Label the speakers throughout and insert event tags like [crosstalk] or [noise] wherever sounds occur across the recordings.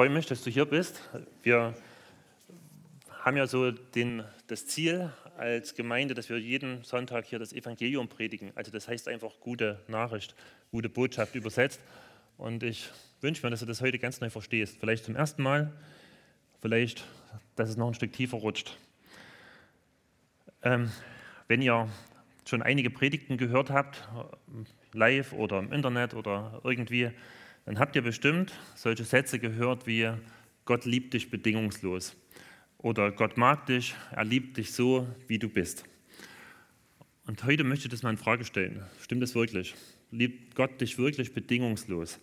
Speaker 1: freue mich, dass du hier bist. Wir haben ja so den, das Ziel als Gemeinde, dass wir jeden Sonntag hier das Evangelium predigen. Also das heißt einfach gute Nachricht, gute Botschaft übersetzt. Und ich wünsche mir, dass du das heute ganz neu verstehst. Vielleicht zum ersten Mal, vielleicht, dass es noch ein Stück tiefer rutscht. Ähm, wenn ihr schon einige Predigten gehört habt, live oder im Internet oder irgendwie, dann habt ihr bestimmt solche Sätze gehört wie Gott liebt dich bedingungslos oder Gott mag dich, er liebt dich so, wie du bist. Und heute möchte ich das mal in Frage stellen. Stimmt das wirklich? Liebt Gott dich wirklich bedingungslos?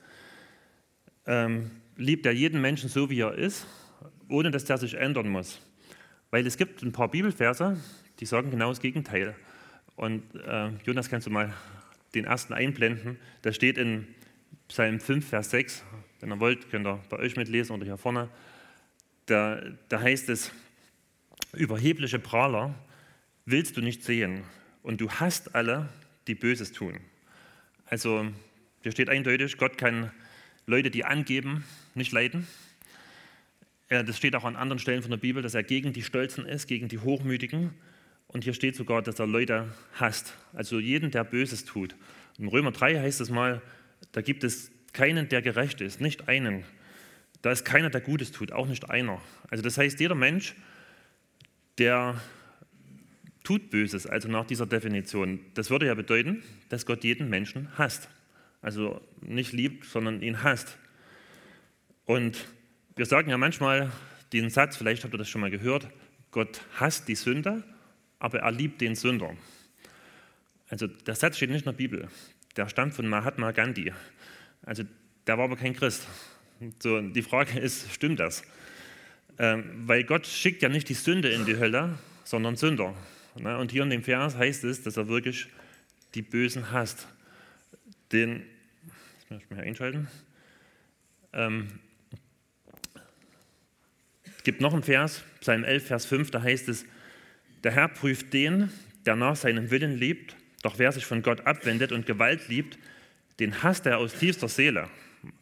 Speaker 1: Ähm, liebt er jeden Menschen so, wie er ist, ohne dass der sich ändern muss? Weil es gibt ein paar Bibelverse, die sagen genau das Gegenteil. Und äh, Jonas, kannst du mal den ersten einblenden? Da steht in Psalm 5, Vers 6. Wenn ihr wollt, könnt ihr bei euch mitlesen oder hier vorne. Da, da heißt es, überhebliche Prahler willst du nicht sehen und du hast alle, die Böses tun. Also hier steht eindeutig, Gott kann Leute, die angeben, nicht leiden. Das steht auch an anderen Stellen von der Bibel, dass er gegen die Stolzen ist, gegen die Hochmütigen. Und hier steht sogar, dass er Leute hasst, also jeden, der Böses tut. In Römer 3 heißt es mal, da gibt es keinen, der gerecht ist, nicht einen. Da ist keiner, der Gutes tut, auch nicht einer. Also das heißt, jeder Mensch, der tut Böses, also nach dieser Definition, das würde ja bedeuten, dass Gott jeden Menschen hasst. Also nicht liebt, sondern ihn hasst. Und wir sagen ja manchmal den Satz, vielleicht habt ihr das schon mal gehört, Gott hasst die Sünde, aber er liebt den Sünder. Also der Satz steht nicht in der Bibel. Der stammt von Mahatma Gandhi. Also der war aber kein Christ. So, die Frage ist, stimmt das? Ähm, weil Gott schickt ja nicht die Sünde in die Hölle, sondern Sünder. Ne? Und hier in dem Vers heißt es, dass er wirklich die Bösen hasst. Den, das muss ich mal einschalten. Ähm, es gibt noch einen Vers, Psalm 11, Vers 5, da heißt es, der Herr prüft den, der nach seinem Willen lebt, doch wer sich von Gott abwendet und Gewalt liebt, den hasst er aus tiefster Seele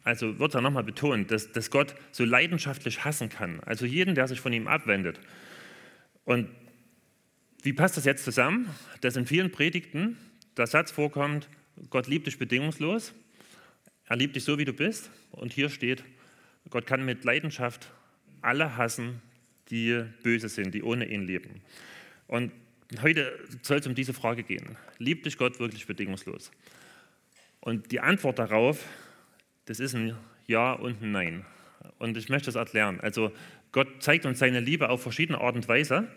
Speaker 1: also wird da nochmal betont, dass, dass Gott so leidenschaftlich hassen kann. Also jeden, der sich von ihm abwendet. Und wie passt das jetzt zusammen? Dass in vielen Predigten der Satz vorkommt, Gott liebt dich bedingungslos, er liebt dich so, wie du bist. Und hier steht, Gott kann mit Leidenschaft alle hassen, die böse sind, die ohne ihn leben. Und heute soll es um diese Frage gehen. Liebt dich Gott wirklich bedingungslos? Und die Antwort darauf das ist ein Ja und ein Nein. Und ich möchte das erklären. Also Gott zeigt uns seine Liebe auf verschiedene Art und Weise.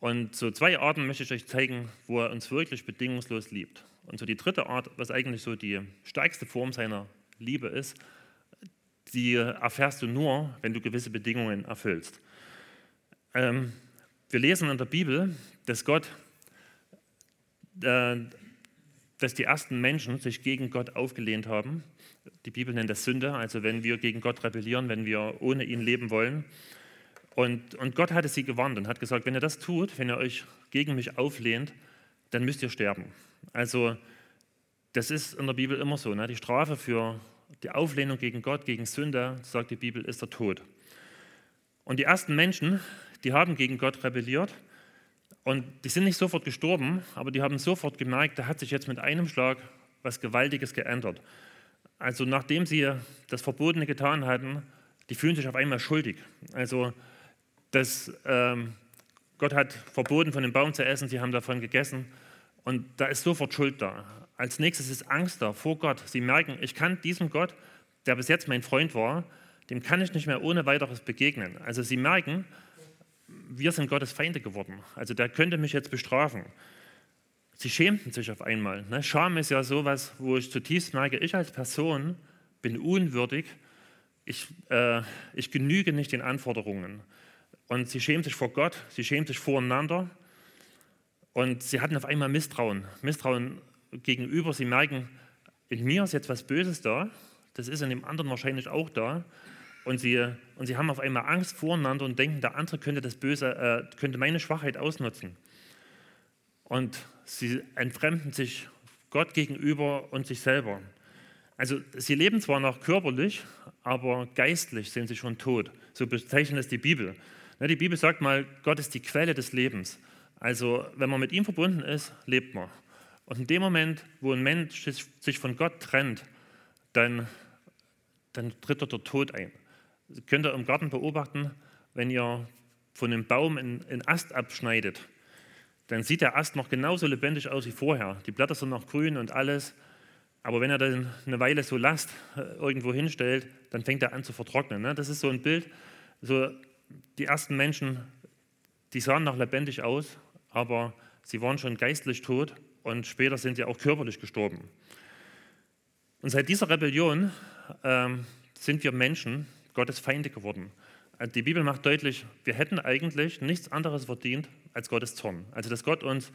Speaker 1: Und so zwei Arten möchte ich euch zeigen, wo er uns wirklich bedingungslos liebt. Und so die dritte Art, was eigentlich so die stärkste Form seiner Liebe ist, die erfährst du nur, wenn du gewisse Bedingungen erfüllst. Ähm, wir lesen in der Bibel, dass Gott, äh, dass die ersten Menschen sich gegen Gott aufgelehnt haben die Bibel nennt das Sünde, also wenn wir gegen Gott rebellieren, wenn wir ohne ihn leben wollen. Und, und Gott hatte sie gewarnt und hat gesagt, wenn ihr das tut, wenn ihr euch gegen mich auflehnt, dann müsst ihr sterben. Also das ist in der Bibel immer so. Ne? Die Strafe für die Auflehnung gegen Gott, gegen Sünde, sagt die Bibel, ist der Tod. Und die ersten Menschen, die haben gegen Gott rebelliert und die sind nicht sofort gestorben, aber die haben sofort gemerkt, da hat sich jetzt mit einem Schlag was Gewaltiges geändert. Also nachdem sie das Verbotene getan hatten, die fühlen sich auf einmal schuldig. Also das, ähm, Gott hat verboten, von dem Baum zu essen, sie haben davon gegessen und da ist sofort Schuld da. Als nächstes ist Angst da vor Gott. Sie merken, ich kann diesem Gott, der bis jetzt mein Freund war, dem kann ich nicht mehr ohne weiteres begegnen. Also sie merken, wir sind Gottes Feinde geworden. Also der könnte mich jetzt bestrafen. Sie schämten sich auf einmal. Ne? Scham ist ja sowas, wo ich zutiefst merke, ich als Person bin unwürdig, ich, äh, ich genüge nicht den Anforderungen. Und sie schämen sich vor Gott, sie schämen sich voreinander und sie hatten auf einmal Misstrauen. Misstrauen gegenüber, sie merken, in mir ist jetzt was Böses da, das ist in dem anderen wahrscheinlich auch da. Und sie, und sie haben auf einmal Angst voreinander und denken, der andere könnte das Böse, äh, könnte meine Schwachheit ausnutzen. Und Sie entfremden sich Gott gegenüber und sich selber. Also sie leben zwar noch körperlich, aber geistlich sind sie schon tot. So bezeichnet es die Bibel. Die Bibel sagt mal, Gott ist die Quelle des Lebens. Also wenn man mit ihm verbunden ist, lebt man. Und in dem Moment, wo ein Mensch sich von Gott trennt, dann, dann tritt dort der Tod ein. Könnt ihr im Garten beobachten, wenn ihr von einem Baum einen Ast abschneidet, dann sieht der Ast noch genauso lebendig aus wie vorher. Die Blätter sind noch grün und alles. Aber wenn er dann eine Weile so Last äh, irgendwo hinstellt, dann fängt er an zu vertrocknen. Ne? Das ist so ein Bild. So, die ersten Menschen, die sahen noch lebendig aus, aber sie waren schon geistlich tot und später sind sie auch körperlich gestorben. Und seit dieser Rebellion ähm, sind wir Menschen Gottes Feinde geworden. Äh, die Bibel macht deutlich, wir hätten eigentlich nichts anderes verdient als Gottes Zorn. Also dass Gott uns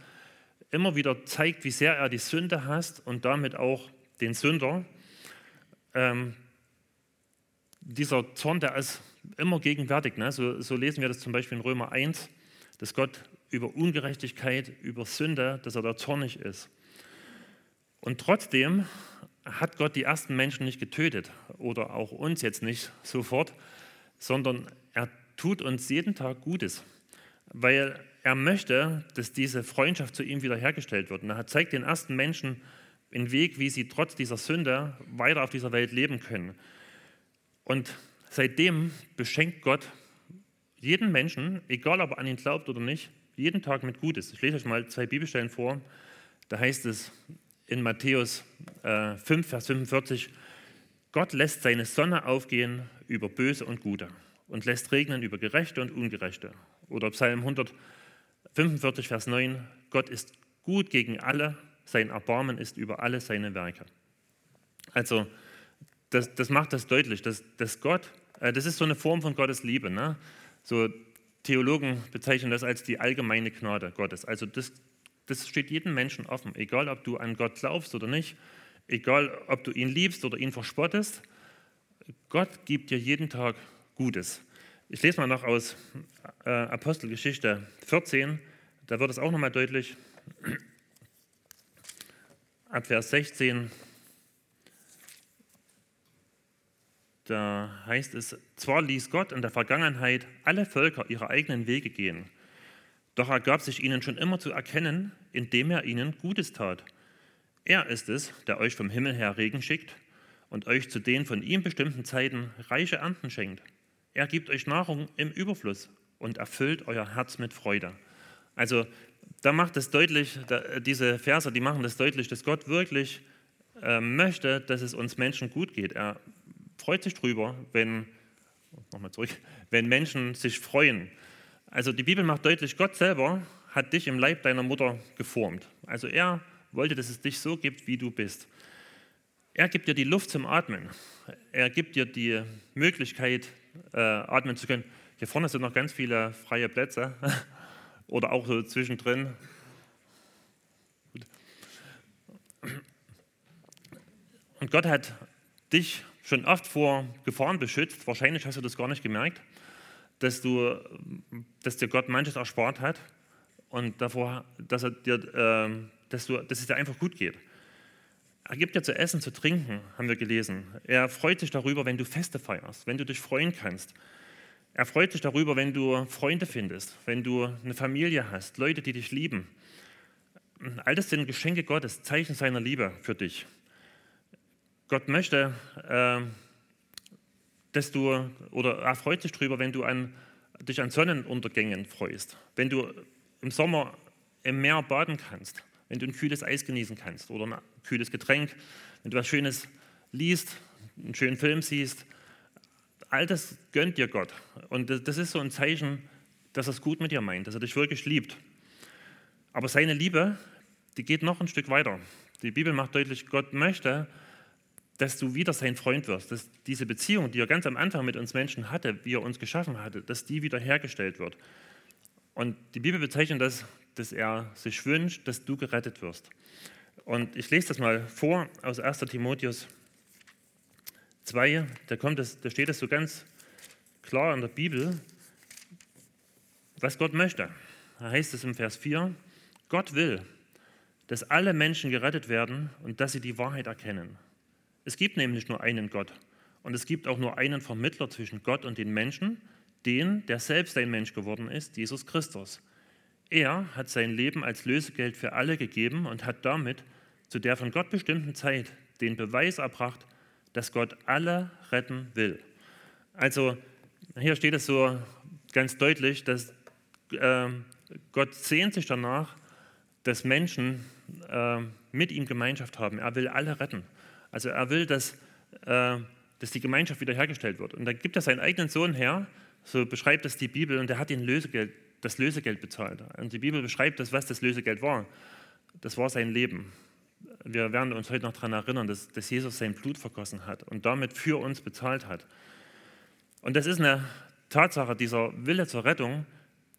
Speaker 1: immer wieder zeigt, wie sehr er die Sünde hasst und damit auch den Sünder. Ähm, dieser Zorn, der ist immer gegenwärtig. Ne? So, so, lesen wir das zum Beispiel in Römer 1, dass Gott über Ungerechtigkeit, über Sünde, dass er da zornig ist. Und trotzdem hat Gott die ersten Menschen nicht getötet oder auch uns jetzt nicht sofort, sondern er tut uns jeden Tag Gutes, weil er möchte, dass diese Freundschaft zu ihm wiederhergestellt wird. Und er zeigt den ersten Menschen einen Weg, wie sie trotz dieser Sünde weiter auf dieser Welt leben können. Und seitdem beschenkt Gott jeden Menschen, egal ob er an ihn glaubt oder nicht, jeden Tag mit Gutes. Ich lese euch mal zwei Bibelstellen vor. Da heißt es in Matthäus äh, 5, Vers 45, Gott lässt seine Sonne aufgehen über Böse und Gute und lässt regnen über Gerechte und Ungerechte. Oder Psalm 145, Vers 9, Gott ist gut gegen alle, sein Erbarmen ist über alle seine Werke. Also das, das macht das deutlich, dass, dass Gott, äh, das ist so eine Form von Gottes Liebe. Ne? So Theologen bezeichnen das als die allgemeine Gnade Gottes. Also das, das steht jedem Menschen offen, egal ob du an Gott glaubst oder nicht, egal ob du ihn liebst oder ihn verspottest. Gott gibt dir jeden Tag Gutes. Ich lese mal noch aus äh, Apostelgeschichte 14, da wird es auch nochmal deutlich. Ab Vers 16, da heißt es, zwar ließ Gott in der Vergangenheit alle Völker ihre eigenen Wege gehen, doch er gab sich ihnen schon immer zu erkennen, indem er ihnen Gutes tat. Er ist es, der euch vom Himmel her Regen schickt und euch zu den von ihm bestimmten Zeiten reiche Ernten schenkt. Er gibt euch Nahrung im Überfluss und erfüllt euer Herz mit Freude. Also da macht es deutlich, diese Verse, die machen das deutlich, dass Gott wirklich äh, möchte, dass es uns Menschen gut geht. Er freut sich drüber, wenn, nochmal zurück, wenn Menschen sich freuen. Also die Bibel macht deutlich, Gott selber hat dich im Leib deiner Mutter geformt. Also er wollte, dass es dich so gibt, wie du bist. Er gibt dir die Luft zum Atmen. Er gibt dir die Möglichkeit, äh, atmen zu können. Hier vorne sind noch ganz viele freie Plätze [laughs] oder auch so zwischendrin. Und Gott hat dich schon oft vor Gefahren beschützt. Wahrscheinlich hast du das gar nicht gemerkt, dass, du, dass dir Gott manches erspart hat und davor, dass, er dir, äh, dass, du, dass es dir einfach gut geht. Er gibt dir zu essen, zu trinken, haben wir gelesen. Er freut sich darüber, wenn du Feste feierst, wenn du dich freuen kannst. Er freut sich darüber, wenn du Freunde findest, wenn du eine Familie hast, Leute, die dich lieben. All das sind Geschenke Gottes, Zeichen seiner Liebe für dich. Gott möchte, äh, dass du, oder er freut sich darüber, wenn du an, dich an Sonnenuntergängen freust, wenn du im Sommer im Meer baden kannst, wenn du ein kühles Eis genießen kannst oder ein kühles Getränk, wenn du was Schönes liest, einen schönen Film siehst, all das gönnt dir Gott. Und das ist so ein Zeichen, dass er es gut mit dir meint, dass er dich wirklich liebt. Aber seine Liebe, die geht noch ein Stück weiter. Die Bibel macht deutlich, Gott möchte, dass du wieder sein Freund wirst, dass diese Beziehung, die er ganz am Anfang mit uns Menschen hatte, wie er uns geschaffen hatte, dass die wieder hergestellt wird. Und die Bibel bezeichnet das, dass er sich wünscht, dass du gerettet wirst. Und ich lese das mal vor aus 1 Timotheus 2, da, kommt das, da steht es so ganz klar in der Bibel, was Gott möchte. Da heißt es im Vers 4, Gott will, dass alle Menschen gerettet werden und dass sie die Wahrheit erkennen. Es gibt nämlich nur einen Gott Und es gibt auch nur einen Vermittler zwischen Gott und den Menschen, den, der selbst ein Mensch geworden ist, Jesus Christus. Er hat sein Leben als Lösegeld für alle gegeben und hat damit zu der von Gott bestimmten Zeit den Beweis erbracht, dass Gott alle retten will. Also hier steht es so ganz deutlich, dass äh, Gott sehnt sich danach, dass Menschen äh, mit ihm Gemeinschaft haben. Er will alle retten. Also er will, dass, äh, dass die Gemeinschaft wiederhergestellt wird. Und da gibt er seinen eigenen Sohn her, so beschreibt das die Bibel, und er hat ihn Lösegeld, das Lösegeld bezahlt. Und die Bibel beschreibt das, was das Lösegeld war. Das war sein Leben. Wir werden uns heute noch daran erinnern, dass, dass Jesus sein Blut vergossen hat und damit für uns bezahlt hat. Und das ist eine Tatsache, dieser Wille zur Rettung,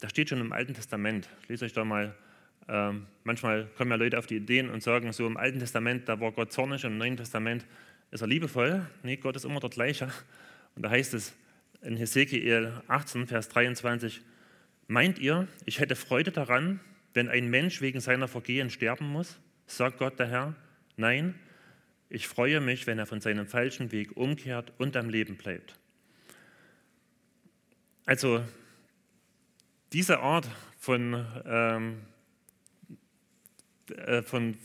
Speaker 1: das steht schon im Alten Testament. Ich lese euch da mal ähm, manchmal kommen ja Leute auf die Ideen und sagen, so im Alten Testament, da war Gott zornig, im Neuen Testament ist er liebevoll. Nee, Gott ist immer der gleiche. Und da heißt es in Hesekiel 18, Vers 23, meint ihr, ich hätte Freude daran, wenn ein Mensch wegen seiner Vergehen sterben muss? Sagt Gott der Herr, nein, ich freue mich, wenn er von seinem falschen Weg umkehrt und am Leben bleibt. Also diese Art von ähm, äh, von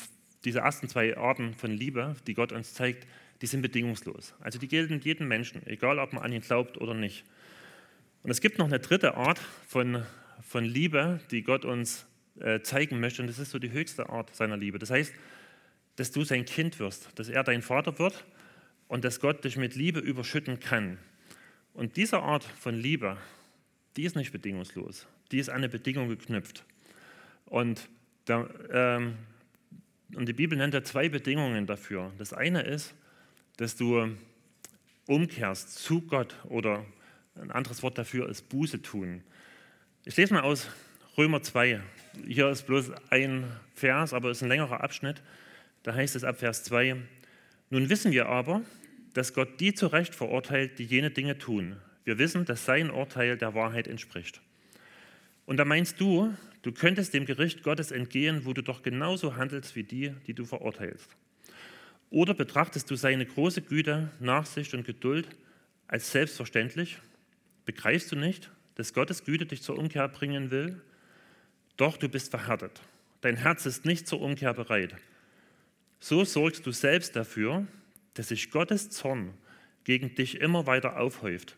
Speaker 1: diese ersten zwei Arten von Liebe, die Gott uns zeigt, die sind bedingungslos. Also die gelten jedem Menschen, egal ob man an ihn glaubt oder nicht. Und es gibt noch eine dritte Art von, von Liebe, die Gott uns äh, zeigen möchte, und das ist so die höchste Art seiner Liebe. Das heißt, dass du sein Kind wirst, dass er dein Vater wird und dass Gott dich mit Liebe überschütten kann. Und diese Art von Liebe, die ist nicht bedingungslos, die ist an eine Bedingung geknüpft. Und da, ähm, und die Bibel nennt ja zwei Bedingungen dafür. Das eine ist, dass du umkehrst zu Gott oder ein anderes Wort dafür ist Buße tun. Ich lese mal aus Römer 2. Hier ist bloß ein Vers, aber es ist ein längerer Abschnitt. Da heißt es ab Vers 2, nun wissen wir aber, dass Gott die zu Recht verurteilt, die jene Dinge tun. Wir wissen, dass sein Urteil der Wahrheit entspricht. Und da meinst du, du könntest dem Gericht Gottes entgehen, wo du doch genauso handelst wie die, die du verurteilst. Oder betrachtest du seine große Güte, Nachsicht und Geduld als selbstverständlich? Begreifst du nicht, dass Gottes Güte dich zur Umkehr bringen will? Doch du bist verhärtet. Dein Herz ist nicht zur Umkehr bereit. So sorgst du selbst dafür, dass sich Gottes Zorn gegen dich immer weiter aufhäuft,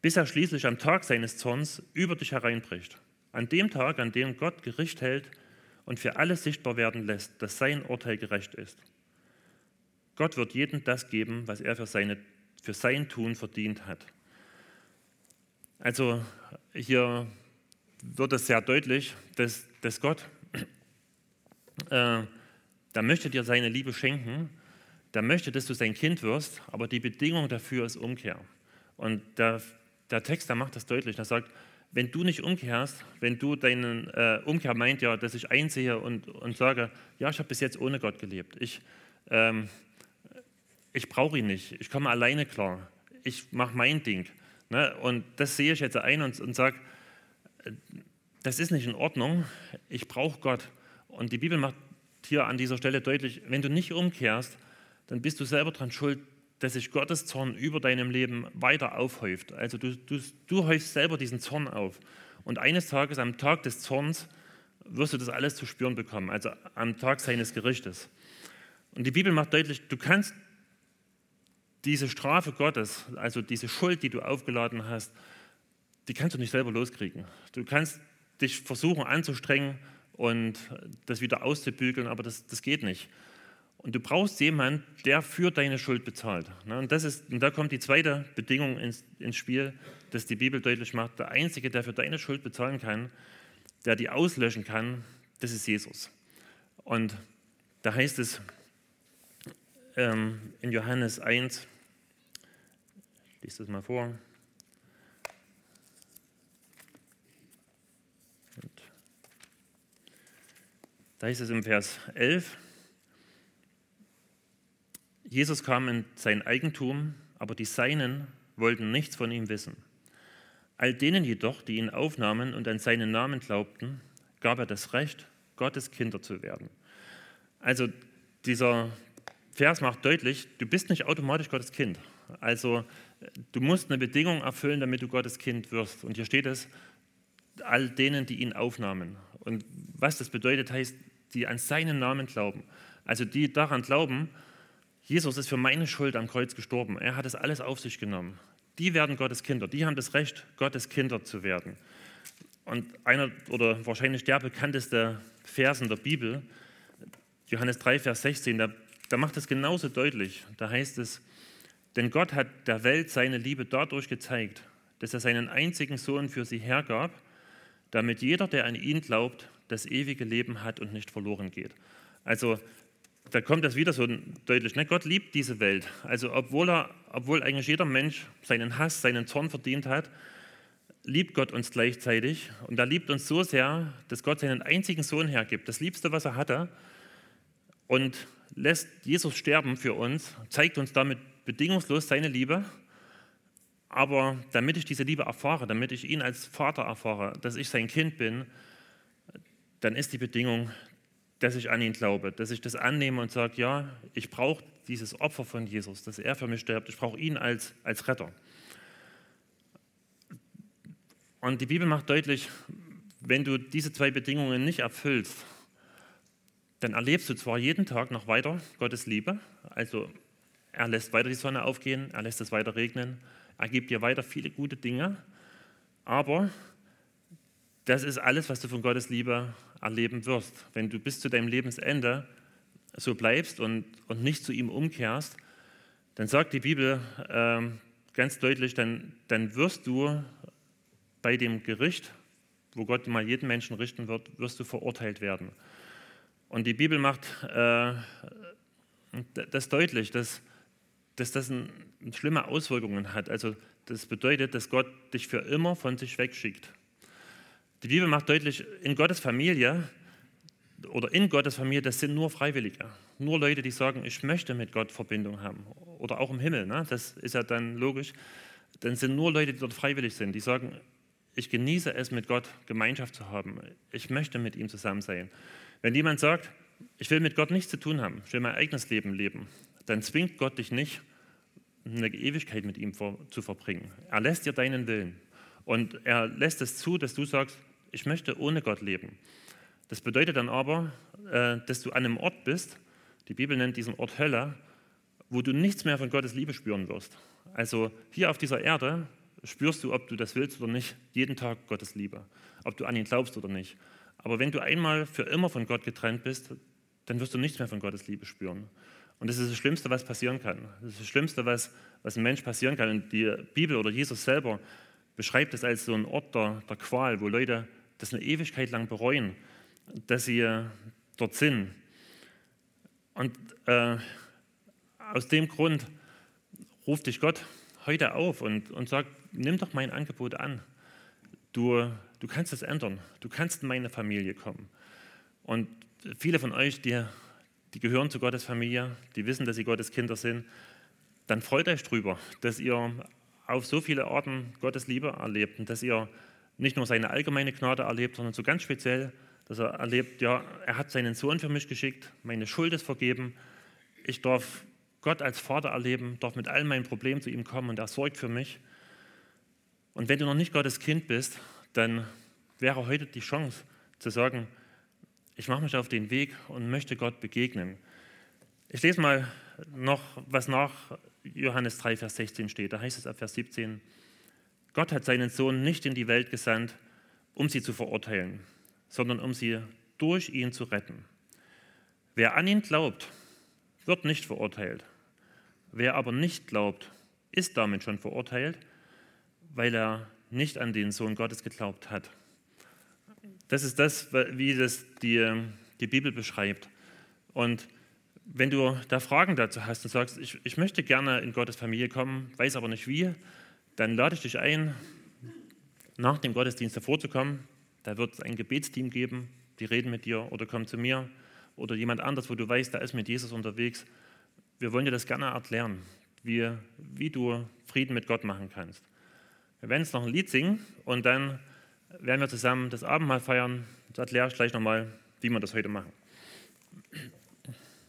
Speaker 1: bis er schließlich am Tag seines Zorns über dich hereinbricht. An dem Tag, an dem Gott Gericht hält und für alle sichtbar werden lässt, dass sein Urteil gerecht ist. Gott wird jedem das geben, was er für, seine, für sein Tun verdient hat. Also hier wird es sehr deutlich, dass, dass Gott, äh, da möchte dir seine Liebe schenken, da möchte, dass du sein Kind wirst, aber die Bedingung dafür ist Umkehr. Und der, der Text, der macht das deutlich. Er sagt, wenn du nicht umkehrst, wenn du deinen äh, Umkehr meint ja, dass ich einsehe und, und sage, ja, ich habe bis jetzt ohne Gott gelebt. Ich, ähm, ich brauche ihn nicht. Ich komme alleine klar. Ich mache mein Ding. Ne? Und das sehe ich jetzt ein und, und sage, äh, das ist nicht in Ordnung. Ich brauche Gott. Und die Bibel macht hier an dieser Stelle deutlich, wenn du nicht umkehrst, dann bist du selber daran schuld, dass sich Gottes Zorn über deinem Leben weiter aufhäuft. Also du, du, du häufst selber diesen Zorn auf. Und eines Tages, am Tag des Zorns, wirst du das alles zu spüren bekommen, also am Tag seines Gerichtes. Und die Bibel macht deutlich, du kannst diese Strafe Gottes, also diese Schuld, die du aufgeladen hast, die kannst du nicht selber loskriegen. Du kannst dich versuchen anzustrengen und das wieder auszubügeln, aber das, das geht nicht. Und du brauchst jemanden, der für deine Schuld bezahlt. Ne? Und, das ist, und da kommt die zweite Bedingung ins, ins Spiel, dass die Bibel deutlich macht, der Einzige, der für deine Schuld bezahlen kann, der die auslöschen kann, das ist Jesus. Und da heißt es ähm, in Johannes 1, ich lese das mal vor. Da heißt es im Vers 11, Jesus kam in sein Eigentum, aber die Seinen wollten nichts von ihm wissen. All denen jedoch, die ihn aufnahmen und an seinen Namen glaubten, gab er das Recht, Gottes Kinder zu werden. Also dieser Vers macht deutlich, du bist nicht automatisch Gottes Kind. Also du musst eine Bedingung erfüllen, damit du Gottes Kind wirst. Und hier steht es, all denen, die ihn aufnahmen. Und was das bedeutet, heißt, die an seinen Namen glauben. Also die daran glauben, Jesus ist für meine Schuld am Kreuz gestorben. Er hat es alles auf sich genommen. Die werden Gottes Kinder. Die haben das Recht, Gottes Kinder zu werden. Und einer oder wahrscheinlich der bekannteste Vers in der Bibel, Johannes 3, Vers 16, da, da macht es genauso deutlich. Da heißt es, denn Gott hat der Welt seine Liebe dadurch gezeigt, dass er seinen einzigen Sohn für sie hergab, damit jeder, der an ihn glaubt, das ewige Leben hat und nicht verloren geht. Also da kommt das wieder so deutlich. Ne? Gott liebt diese Welt. Also obwohl, er, obwohl eigentlich jeder Mensch seinen Hass, seinen Zorn verdient hat, liebt Gott uns gleichzeitig. Und er liebt uns so sehr, dass Gott seinen einzigen Sohn hergibt, das Liebste, was er hatte, und lässt Jesus sterben für uns, zeigt uns damit bedingungslos seine Liebe. Aber damit ich diese Liebe erfahre, damit ich ihn als Vater erfahre, dass ich sein Kind bin, dann ist die Bedingung, dass ich an ihn glaube, dass ich das annehme und sage, ja, ich brauche dieses Opfer von Jesus, dass er für mich stirbt. Ich brauche ihn als, als Retter. Und die Bibel macht deutlich, wenn du diese zwei Bedingungen nicht erfüllst, dann erlebst du zwar jeden Tag noch weiter Gottes Liebe, also er lässt weiter die Sonne aufgehen, er lässt es weiter regnen, er gibt dir weiter viele gute Dinge, aber das ist alles, was du von Gottes Liebe erleben wirst. Wenn du bis zu deinem Lebensende so bleibst und, und nicht zu ihm umkehrst, dann sagt die Bibel äh, ganz deutlich, dann, dann wirst du bei dem Gericht, wo Gott mal jeden Menschen richten wird, wirst du verurteilt werden. Und die Bibel macht äh, das deutlich, dass, dass das ein, schlimme Auswirkungen hat. Also das bedeutet, dass Gott dich für immer von sich wegschickt. Die Bibel macht deutlich, in Gottes Familie oder in Gottes Familie, das sind nur Freiwillige. Nur Leute, die sagen, ich möchte mit Gott Verbindung haben. Oder auch im Himmel, ne? das ist ja dann logisch. Dann sind nur Leute, die dort freiwillig sind, die sagen, ich genieße es, mit Gott Gemeinschaft zu haben. Ich möchte mit ihm zusammen sein. Wenn jemand sagt, ich will mit Gott nichts zu tun haben, ich will mein eigenes Leben leben, dann zwingt Gott dich nicht, eine Ewigkeit mit ihm zu verbringen. Er lässt dir deinen Willen. Und er lässt es zu, dass du sagst, ich möchte ohne Gott leben. Das bedeutet dann aber, äh, dass du an einem Ort bist, die Bibel nennt diesen Ort Hölle, wo du nichts mehr von Gottes Liebe spüren wirst. Also hier auf dieser Erde spürst du, ob du das willst oder nicht, jeden Tag Gottes Liebe, ob du an ihn glaubst oder nicht. Aber wenn du einmal für immer von Gott getrennt bist, dann wirst du nichts mehr von Gottes Liebe spüren. Und das ist das Schlimmste, was passieren kann. Das ist das Schlimmste, was, was ein Mensch passieren kann. Und die Bibel oder Jesus selber beschreibt es als so ein Ort der, der Qual, wo Leute das eine Ewigkeit lang bereuen, dass sie dort sind. Und äh, aus dem Grund ruft dich Gott heute auf und, und sagt, nimm doch mein Angebot an. Du, du kannst es ändern. Du kannst in meine Familie kommen. Und viele von euch, die, die gehören zu Gottes Familie, die wissen, dass sie Gottes Kinder sind, dann freut euch drüber, dass ihr auf so viele Arten Gottes Liebe erlebt und dass ihr nicht nur seine allgemeine Gnade erlebt, sondern so ganz speziell, dass er erlebt, ja, er hat seinen Sohn für mich geschickt, meine Schuld ist vergeben, ich darf Gott als Vater erleben, darf mit all meinen Problemen zu ihm kommen und er sorgt für mich. Und wenn du noch nicht Gottes Kind bist, dann wäre heute die Chance zu sagen, ich mache mich auf den Weg und möchte Gott begegnen. Ich lese mal noch, was nach Johannes 3, Vers 16 steht. Da heißt es ab Vers 17, Gott hat seinen Sohn nicht in die Welt gesandt, um sie zu verurteilen, sondern um sie durch ihn zu retten. Wer an ihn glaubt, wird nicht verurteilt. Wer aber nicht glaubt, ist damit schon verurteilt, weil er nicht an den Sohn Gottes geglaubt hat. Das ist das, wie das die, die Bibel beschreibt. Und wenn du da Fragen dazu hast und sagst, ich, ich möchte gerne in Gottes Familie kommen, weiß aber nicht wie, dann lade ich dich ein, nach dem Gottesdienst hervorzukommen. Da wird es ein Gebetsteam geben, die reden mit dir oder kommen zu mir oder jemand anders, wo du weißt, da ist mit Jesus unterwegs. Wir wollen dir das gerne erklären, wie, wie du Frieden mit Gott machen kannst. Wir werden jetzt noch ein Lied singen und dann werden wir zusammen das Abendmahl feiern. Das erkläre ich gleich nochmal, wie wir das heute machen.